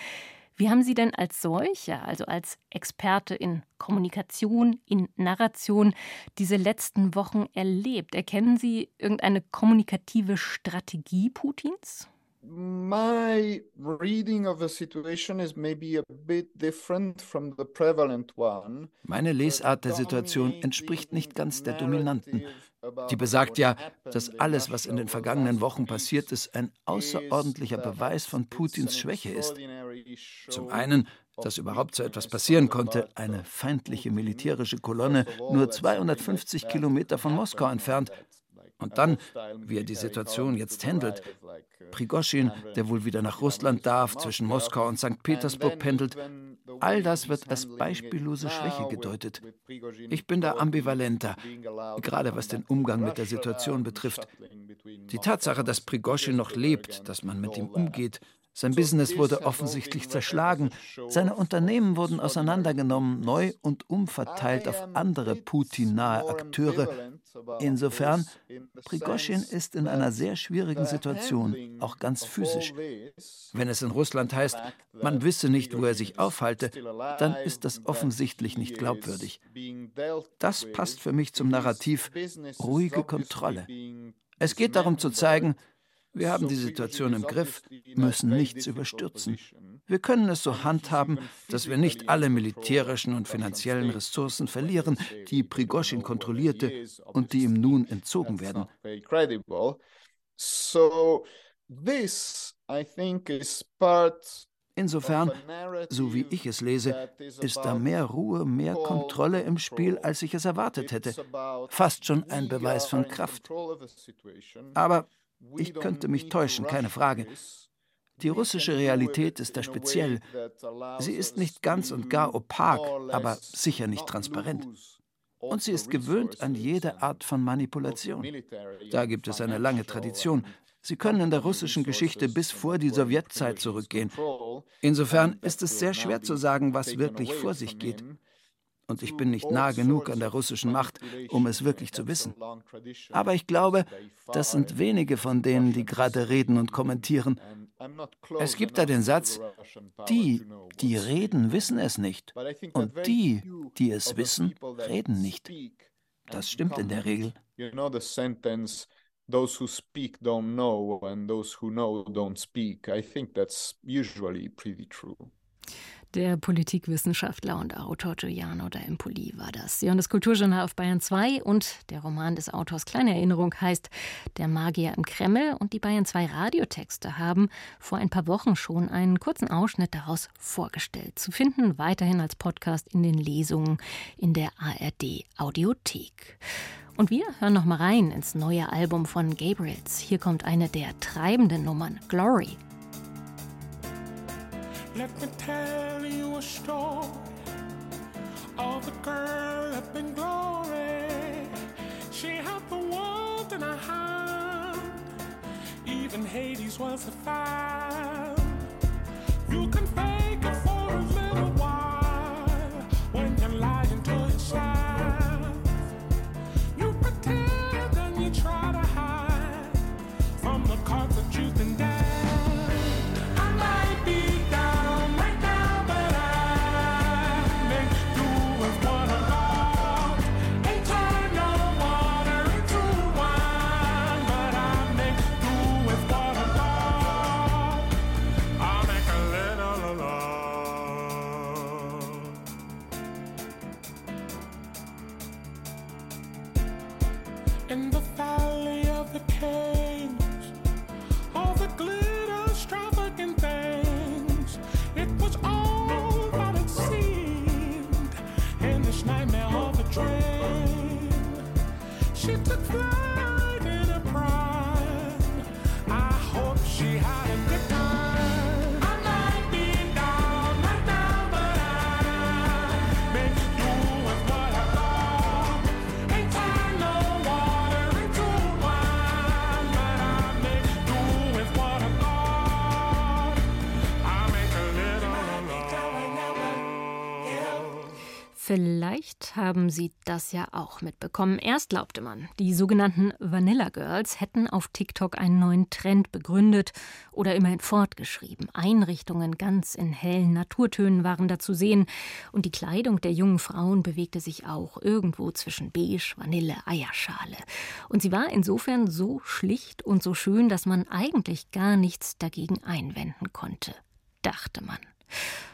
Wie haben Sie denn als solcher, also als Experte in Kommunikation, in Narration, diese letzten Wochen erlebt? Erkennen Sie irgendeine kommunikative Strategie Putins? my reading of the situation is maybe a bit different from the prevalent one. Meine Lesart der Situation entspricht nicht ganz der dominanten. Die besagt ja, dass alles, was in den vergangenen Wochen passiert ist, ein außerordentlicher Beweis von Putins Schwäche ist. Zum einen dass überhaupt so etwas passieren konnte, eine feindliche militärische Kolonne nur 250 Kilometer von Moskau entfernt, und dann, wie er die Situation jetzt handelt, Prigoschin, der wohl wieder nach Russland darf, zwischen Moskau und St. Petersburg pendelt, all das wird als beispiellose Schwäche gedeutet. Ich bin da ambivalenter, gerade was den Umgang mit der Situation betrifft. Die Tatsache, dass Prigoschin noch lebt, dass man mit ihm umgeht, sein Business wurde offensichtlich zerschlagen. Seine Unternehmen wurden auseinandergenommen, neu und umverteilt auf andere Putin-nahe Akteure. Insofern, Prigoschin ist in einer sehr schwierigen Situation, auch ganz physisch. Wenn es in Russland heißt, man wisse nicht, wo er sich aufhalte, dann ist das offensichtlich nicht glaubwürdig. Das passt für mich zum Narrativ ruhige Kontrolle. Es geht darum zu zeigen, wir haben die Situation im Griff, müssen nichts überstürzen. Wir können es so handhaben, dass wir nicht alle militärischen und finanziellen Ressourcen verlieren, die Prigoschin kontrollierte und die ihm nun entzogen werden. Insofern, so wie ich es lese, ist da mehr Ruhe, mehr Kontrolle im Spiel, als ich es erwartet hätte. Fast schon ein Beweis von Kraft. Aber ich könnte mich täuschen, keine Frage. Die russische Realität ist da speziell. Sie ist nicht ganz und gar opak, aber sicher nicht transparent. Und sie ist gewöhnt an jede Art von Manipulation. Da gibt es eine lange Tradition. Sie können in der russischen Geschichte bis vor die Sowjetzeit zurückgehen. Insofern ist es sehr schwer zu sagen, was wirklich vor sich geht und ich bin nicht nah genug an der russischen Macht, um es wirklich zu wissen. Aber ich glaube, das sind wenige von denen, die gerade reden und kommentieren. Es gibt da den Satz, die, die reden, wissen es nicht. Und die, die es wissen, reden nicht. Das stimmt in der Regel. Those who speak don't know, and those who know don't speak. I think that's usually pretty true. Der Politikwissenschaftler und Autor Giuliano da Empoli war das. Das Kulturjournal auf Bayern 2 und der Roman des Autors Kleine Erinnerung heißt Der Magier im Kreml und die Bayern 2 Radiotexte haben vor ein paar Wochen schon einen kurzen Ausschnitt daraus vorgestellt. Zu finden weiterhin als Podcast in den Lesungen in der ARD Audiothek. Und wir hören noch mal rein ins neue Album von Gabriels. Hier kommt eine der treibenden Nummern, Glory. Let me tell you a story of a girl up in glory. She had the world in her hand, even Hades was a fan. You can fake Haben Sie das ja auch mitbekommen. Erst glaubte man, die sogenannten Vanilla Girls hätten auf TikTok einen neuen Trend begründet oder immerhin fortgeschrieben. Einrichtungen ganz in hellen Naturtönen waren da zu sehen und die Kleidung der jungen Frauen bewegte sich auch irgendwo zwischen Beige, Vanille, Eierschale. Und sie war insofern so schlicht und so schön, dass man eigentlich gar nichts dagegen einwenden konnte, dachte man.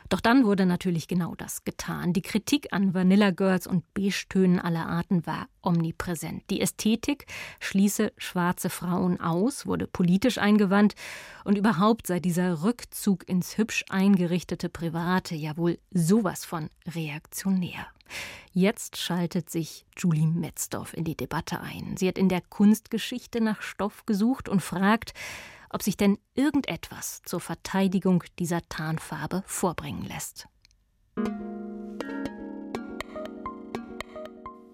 Doch dann wurde natürlich genau das getan. Die Kritik an Vanilla Girls und Beige-Tönen aller Arten war omnipräsent. Die Ästhetik schließe schwarze Frauen aus, wurde politisch eingewandt und überhaupt sei dieser Rückzug ins hübsch eingerichtete Private ja wohl sowas von reaktionär. Jetzt schaltet sich Julie Metzdorf in die Debatte ein. Sie hat in der Kunstgeschichte nach Stoff gesucht und fragt, ob sich denn irgendetwas zur Verteidigung dieser Tarnfarbe vorbringen lässt.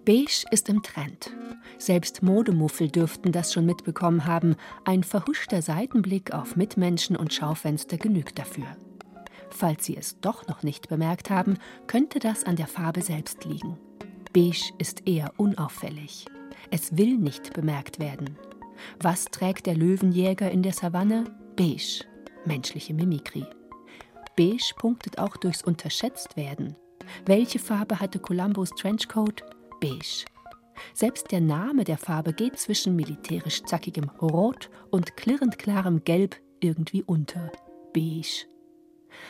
Beige ist im Trend. Selbst Modemuffel dürften das schon mitbekommen haben. Ein verhuschter Seitenblick auf Mitmenschen und Schaufenster genügt dafür. Falls Sie es doch noch nicht bemerkt haben, könnte das an der Farbe selbst liegen. Beige ist eher unauffällig. Es will nicht bemerkt werden. Was trägt der Löwenjäger in der Savanne? Beige, menschliche Mimikrie. Beige punktet auch durchs Unterschätztwerden. Welche Farbe hatte Columbus Trenchcoat? Beige. Selbst der Name der Farbe geht zwischen militärisch zackigem Rot und klirrend klarem Gelb irgendwie unter. Beige.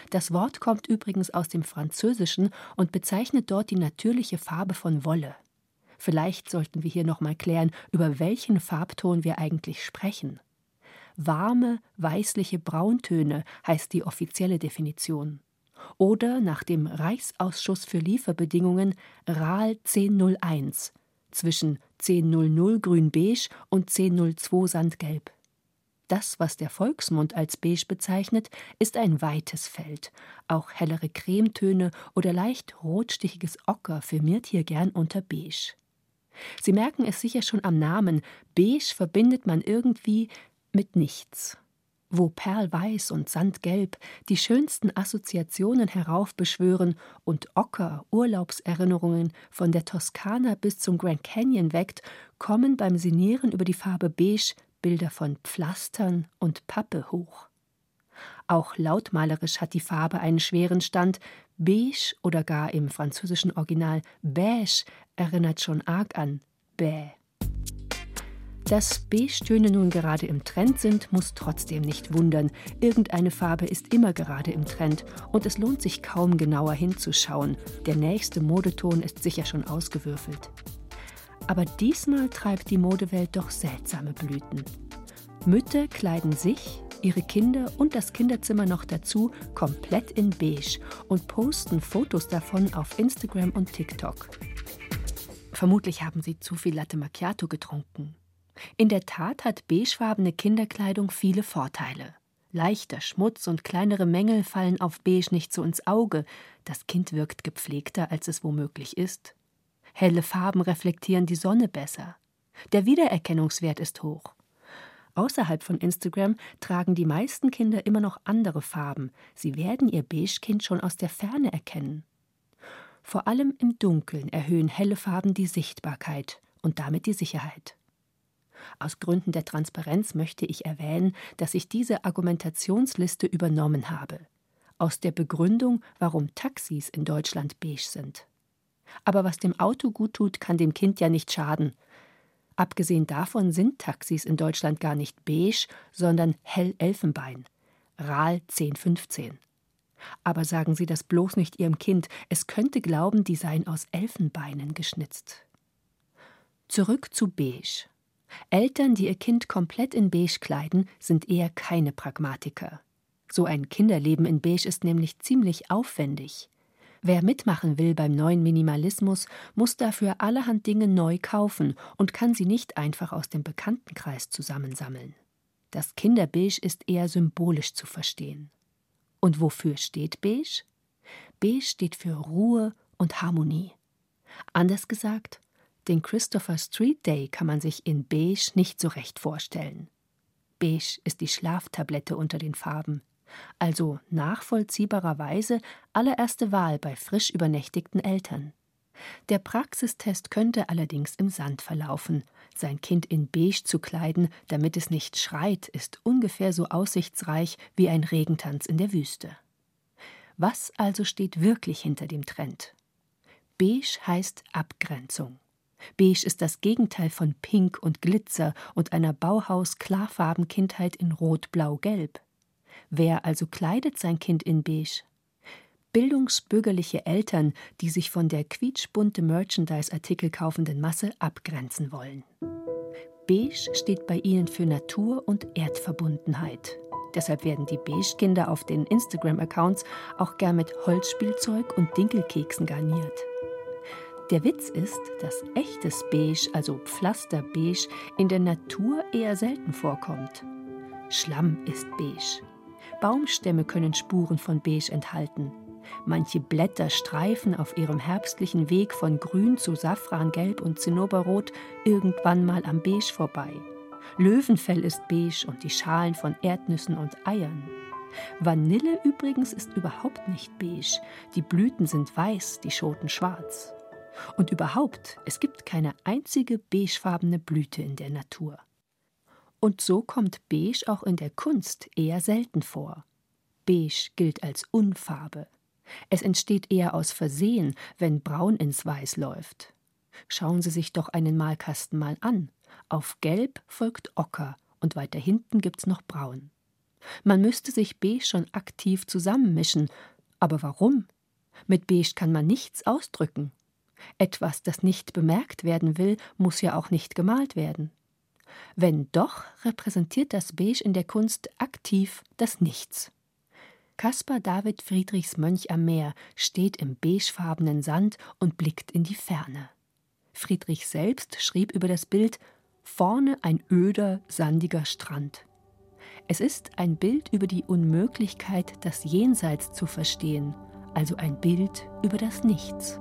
Das Wort kommt übrigens aus dem Französischen und bezeichnet dort die natürliche Farbe von Wolle. Vielleicht sollten wir hier nochmal klären, über welchen Farbton wir eigentlich sprechen. Warme, weißliche Brauntöne heißt die offizielle Definition. Oder nach dem Reichsausschuss für Lieferbedingungen RAL 1001 zwischen 1000 grün-beige und 1002 sandgelb. Das, was der Volksmund als beige bezeichnet, ist ein weites Feld. Auch hellere Cremetöne oder leicht rotstichiges Ocker firmiert hier gern unter beige. Sie merken es sicher schon am Namen. Beige verbindet man irgendwie mit nichts. Wo Perlweiß und Sandgelb die schönsten Assoziationen heraufbeschwören und Ocker Urlaubserinnerungen von der Toskana bis zum Grand Canyon weckt, kommen beim Sinieren über die Farbe Beige Bilder von Pflastern und Pappe hoch. Auch lautmalerisch hat die Farbe einen schweren Stand. Beige oder gar im französischen Original beige erinnert schon arg an bäh. Dass Beige-Töne nun gerade im Trend sind, muss trotzdem nicht wundern. Irgendeine Farbe ist immer gerade im Trend und es lohnt sich kaum genauer hinzuschauen. Der nächste Modeton ist sicher schon ausgewürfelt. Aber diesmal treibt die Modewelt doch seltsame Blüten. Mütter kleiden sich, ihre Kinder und das Kinderzimmer noch dazu komplett in beige und posten Fotos davon auf Instagram und TikTok. Vermutlich haben sie zu viel Latte Macchiato getrunken. In der Tat hat beigefarbene Kinderkleidung viele Vorteile. Leichter Schmutz und kleinere Mängel fallen auf beige nicht so ins Auge. Das Kind wirkt gepflegter, als es womöglich ist. Helle Farben reflektieren die Sonne besser. Der Wiedererkennungswert ist hoch. Außerhalb von Instagram tragen die meisten Kinder immer noch andere Farben. Sie werden ihr Beige-Kind schon aus der Ferne erkennen. Vor allem im Dunkeln erhöhen helle Farben die Sichtbarkeit und damit die Sicherheit. Aus Gründen der Transparenz möchte ich erwähnen, dass ich diese Argumentationsliste übernommen habe. Aus der Begründung, warum Taxis in Deutschland beige sind. Aber was dem Auto gut tut, kann dem Kind ja nicht schaden. Abgesehen davon sind Taxis in Deutschland gar nicht beige, sondern hell Elfenbein. RAL 1015. Aber sagen Sie das bloß nicht Ihrem Kind, es könnte glauben, die seien aus Elfenbeinen geschnitzt. Zurück zu beige. Eltern, die ihr Kind komplett in beige kleiden, sind eher keine Pragmatiker. So ein Kinderleben in beige ist nämlich ziemlich aufwendig. Wer mitmachen will beim neuen Minimalismus, muss dafür allerhand Dinge neu kaufen und kann sie nicht einfach aus dem Bekanntenkreis zusammensammeln. Das Kinderbeige ist eher symbolisch zu verstehen. Und wofür steht beige? Beige steht für Ruhe und Harmonie. Anders gesagt, den Christopher Street Day kann man sich in beige nicht so recht vorstellen. Beige ist die Schlaftablette unter den Farben, also nachvollziehbarerweise allererste Wahl bei frisch übernächtigten Eltern. Der Praxistest könnte allerdings im Sand verlaufen. Sein Kind in beige zu kleiden, damit es nicht schreit, ist ungefähr so aussichtsreich wie ein Regentanz in der Wüste. Was also steht wirklich hinter dem Trend? Beige heißt Abgrenzung. Beige ist das Gegenteil von Pink und Glitzer und einer Bauhaus-Klarfarben-Kindheit in Rot, Blau, Gelb. Wer also kleidet sein Kind in beige? Bildungsbürgerliche Eltern, die sich von der quietschbunte Merchandise-Artikel kaufenden Masse abgrenzen wollen. Beige steht bei ihnen für Natur und Erdverbundenheit. Deshalb werden die Beige-Kinder auf den Instagram-Accounts auch gern mit Holzspielzeug und Dinkelkeksen garniert. Der Witz ist, dass echtes Beige, also Pflasterbeige, in der Natur eher selten vorkommt. Schlamm ist beige. Baumstämme können Spuren von beige enthalten. Manche Blätter streifen auf ihrem herbstlichen Weg von grün zu safrangelb und zinnoberrot irgendwann mal am beige vorbei. Löwenfell ist beige und die Schalen von Erdnüssen und Eiern. Vanille übrigens ist überhaupt nicht beige. Die Blüten sind weiß, die Schoten schwarz. Und überhaupt, es gibt keine einzige beigefarbene Blüte in der Natur. Und so kommt beige auch in der Kunst eher selten vor. Beige gilt als Unfarbe. Es entsteht eher aus Versehen, wenn Braun ins Weiß läuft. Schauen Sie sich doch einen Malkasten mal an. Auf Gelb folgt Ocker und weiter hinten gibt's noch Braun. Man müsste sich beige schon aktiv zusammenmischen. Aber warum? Mit beige kann man nichts ausdrücken. Etwas, das nicht bemerkt werden will, muss ja auch nicht gemalt werden. Wenn doch, repräsentiert das Beige in der Kunst aktiv das Nichts. Caspar David Friedrichs Mönch am Meer steht im beigefarbenen Sand und blickt in die Ferne. Friedrich selbst schrieb über das Bild Vorne ein öder, sandiger Strand. Es ist ein Bild über die Unmöglichkeit, das Jenseits zu verstehen, also ein Bild über das Nichts.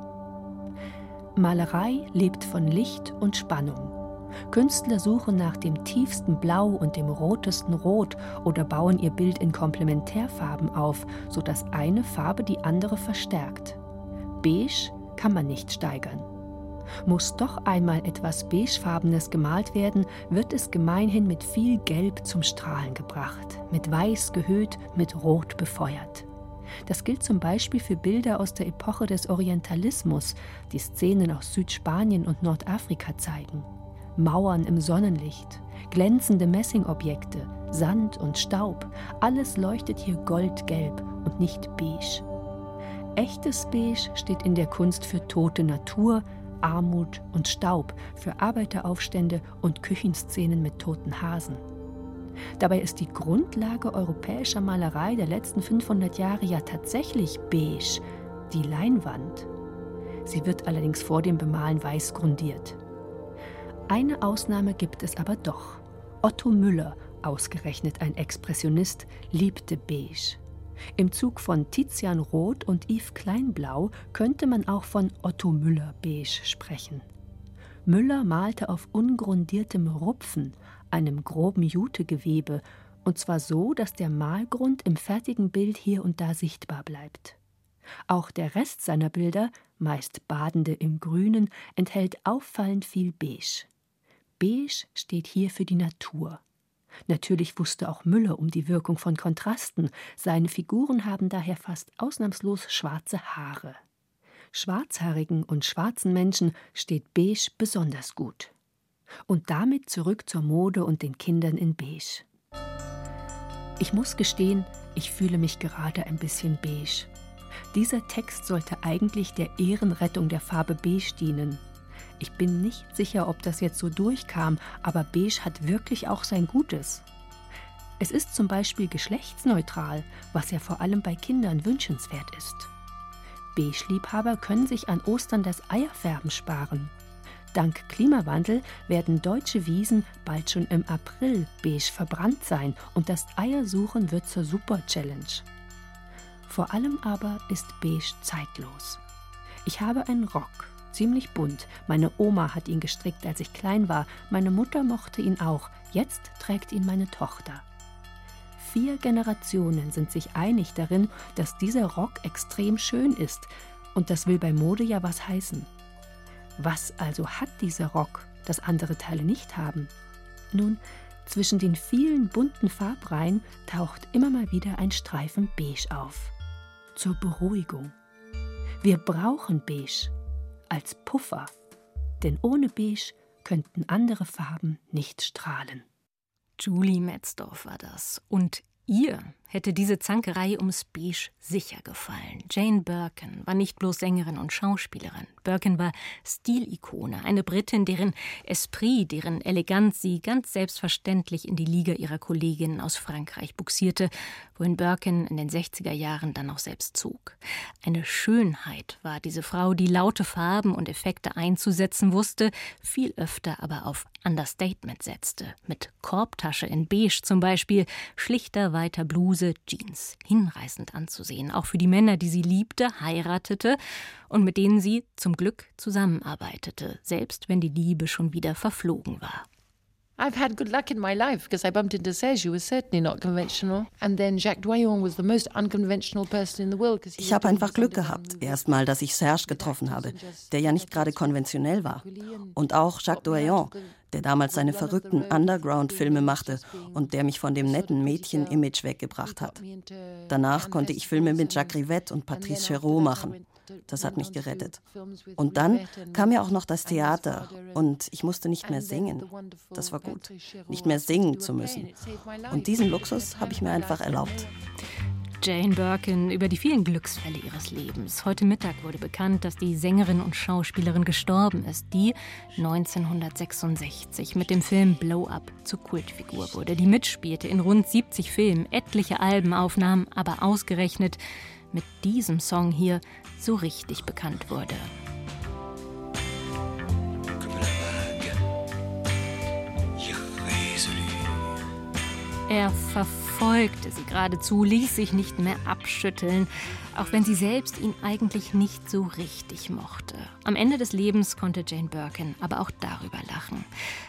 Malerei lebt von Licht und Spannung. Künstler suchen nach dem tiefsten Blau und dem rotesten Rot oder bauen ihr Bild in Komplementärfarben auf, sodass eine Farbe die andere verstärkt. Beige kann man nicht steigern. Muss doch einmal etwas Beigefarbenes gemalt werden, wird es gemeinhin mit viel Gelb zum Strahlen gebracht, mit Weiß gehöht, mit Rot befeuert. Das gilt zum Beispiel für Bilder aus der Epoche des Orientalismus, die Szenen aus Südspanien und Nordafrika zeigen. Mauern im Sonnenlicht, glänzende Messingobjekte, Sand und Staub, alles leuchtet hier goldgelb und nicht beige. Echtes Beige steht in der Kunst für tote Natur, Armut und Staub, für Arbeiteraufstände und Küchenszenen mit toten Hasen. Dabei ist die Grundlage europäischer Malerei der letzten 500 Jahre ja tatsächlich beige, die Leinwand. Sie wird allerdings vor dem Bemalen weiß grundiert. Eine Ausnahme gibt es aber doch. Otto Müller, ausgerechnet ein Expressionist, liebte beige. Im Zug von Tizian Rot und Yves Kleinblau könnte man auch von Otto Müller beige sprechen. Müller malte auf ungrundiertem Rupfen, einem groben Jutegewebe, und zwar so, dass der Malgrund im fertigen Bild hier und da sichtbar bleibt. Auch der Rest seiner Bilder, meist badende im Grünen, enthält auffallend viel Beige. Beige steht hier für die Natur. Natürlich wusste auch Müller um die Wirkung von Kontrasten. Seine Figuren haben daher fast ausnahmslos schwarze Haare. Schwarzhaarigen und schwarzen Menschen steht beige besonders gut. Und damit zurück zur Mode und den Kindern in beige. Ich muss gestehen, ich fühle mich gerade ein bisschen beige. Dieser Text sollte eigentlich der Ehrenrettung der Farbe beige dienen. Ich bin nicht sicher, ob das jetzt so durchkam, aber beige hat wirklich auch sein Gutes. Es ist zum Beispiel geschlechtsneutral, was ja vor allem bei Kindern wünschenswert ist. Beige-Liebhaber können sich an Ostern das Eierfärben sparen. Dank Klimawandel werden deutsche Wiesen bald schon im April beige verbrannt sein und das Eiersuchen wird zur Super-Challenge. Vor allem aber ist beige zeitlos. Ich habe einen Rock, ziemlich bunt. Meine Oma hat ihn gestrickt, als ich klein war. Meine Mutter mochte ihn auch. Jetzt trägt ihn meine Tochter. Vier Generationen sind sich einig darin, dass dieser Rock extrem schön ist. Und das will bei Mode ja was heißen. Was also hat dieser Rock, das andere Teile nicht haben? Nun, zwischen den vielen bunten Farbreihen taucht immer mal wieder ein Streifen Beige auf. Zur Beruhigung. Wir brauchen Beige als Puffer, denn ohne Beige könnten andere Farben nicht strahlen. Julie Metzdorf war das. Und Ihr hätte diese Zankerei ums Beige sicher gefallen. Jane Birkin war nicht bloß Sängerin und Schauspielerin. Birkin war Stilikone, eine Britin, deren Esprit, deren Eleganz sie ganz selbstverständlich in die Liga ihrer Kolleginnen aus Frankreich buxierte, wohin Birkin in den 60er Jahren dann auch selbst zog. Eine Schönheit war diese Frau, die laute Farben und Effekte einzusetzen wusste, viel öfter aber auf Understatement setzte. Mit Korbtasche in Beige zum Beispiel, schlichter weiter Bluse, Jeans. Hinreißend anzusehen, auch für die Männer, die sie liebte, heiratete und mit denen sie zum Glück zusammenarbeitete, selbst wenn die Liebe schon wieder verflogen war. I've had good luck in my life because I bumped into Serge, who was certainly not conventional. And then Jacques Doyon was the most unconventional person in the world. Ich habe einfach Glück gehabt. Erstmal, dass ich Serge getroffen habe, der ja nicht gerade konventionell war. Und auch Jacques Doyon, der damals seine verrückten Underground-Filme machte und der mich von dem netten Mädchen-Image weggebracht hat. Danach konnte ich Filme mit Jacques Rivette und Patrice Chéreau machen. Das hat mich gerettet. Und dann kam ja auch noch das Theater und ich musste nicht mehr singen. Das war gut, nicht mehr singen zu müssen. Und diesen Luxus habe ich mir einfach erlaubt. Jane Birkin über die vielen Glücksfälle ihres Lebens. Heute Mittag wurde bekannt, dass die Sängerin und Schauspielerin gestorben ist, die 1966 mit dem Film Blow Up zur Kultfigur wurde, die mitspielte in rund 70 Filmen, etliche Albenaufnahmen, aber ausgerechnet mit diesem Song hier so richtig bekannt wurde. Er verfolgte sie geradezu, ließ sich nicht mehr abschütteln, auch wenn sie selbst ihn eigentlich nicht so richtig mochte. Am Ende des Lebens konnte Jane Birkin aber auch darüber lachen.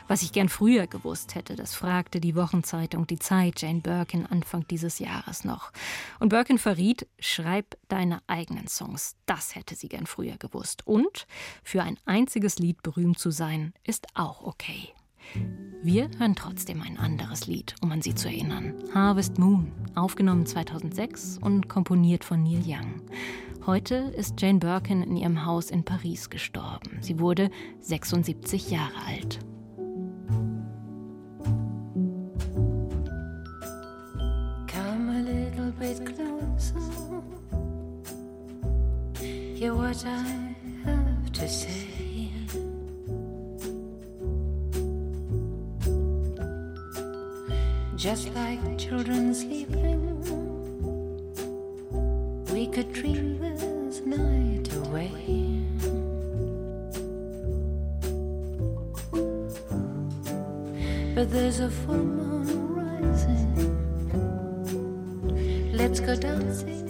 Was ich gern früher gewusst hätte, das fragte die Wochenzeitung Die Zeit Jane Birkin Anfang dieses Jahres noch. Und Birkin verriet, schreib deine eigenen Songs. Das hätte sie gern früher gewusst. Und für ein einziges Lied berühmt zu sein, ist auch okay. Wir hören trotzdem ein anderes Lied, um an sie zu erinnern. Harvest Moon, aufgenommen 2006 und komponiert von Neil Young. Heute ist Jane Birkin in ihrem Haus in Paris gestorben. Sie wurde 76 Jahre alt. Come a little bit closer. Hear what I have to say. Just like children sleeping. We could dream this night away. But there's a full moon rising. Let's go dancing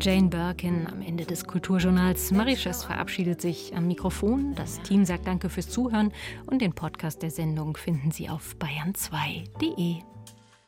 Jane Birkin am Ende des Kulturjournals. Mauritius verabschiedet sich am Mikrofon. Das Team sagt Danke fürs Zuhören und den Podcast der Sendung finden Sie auf bayern2.de.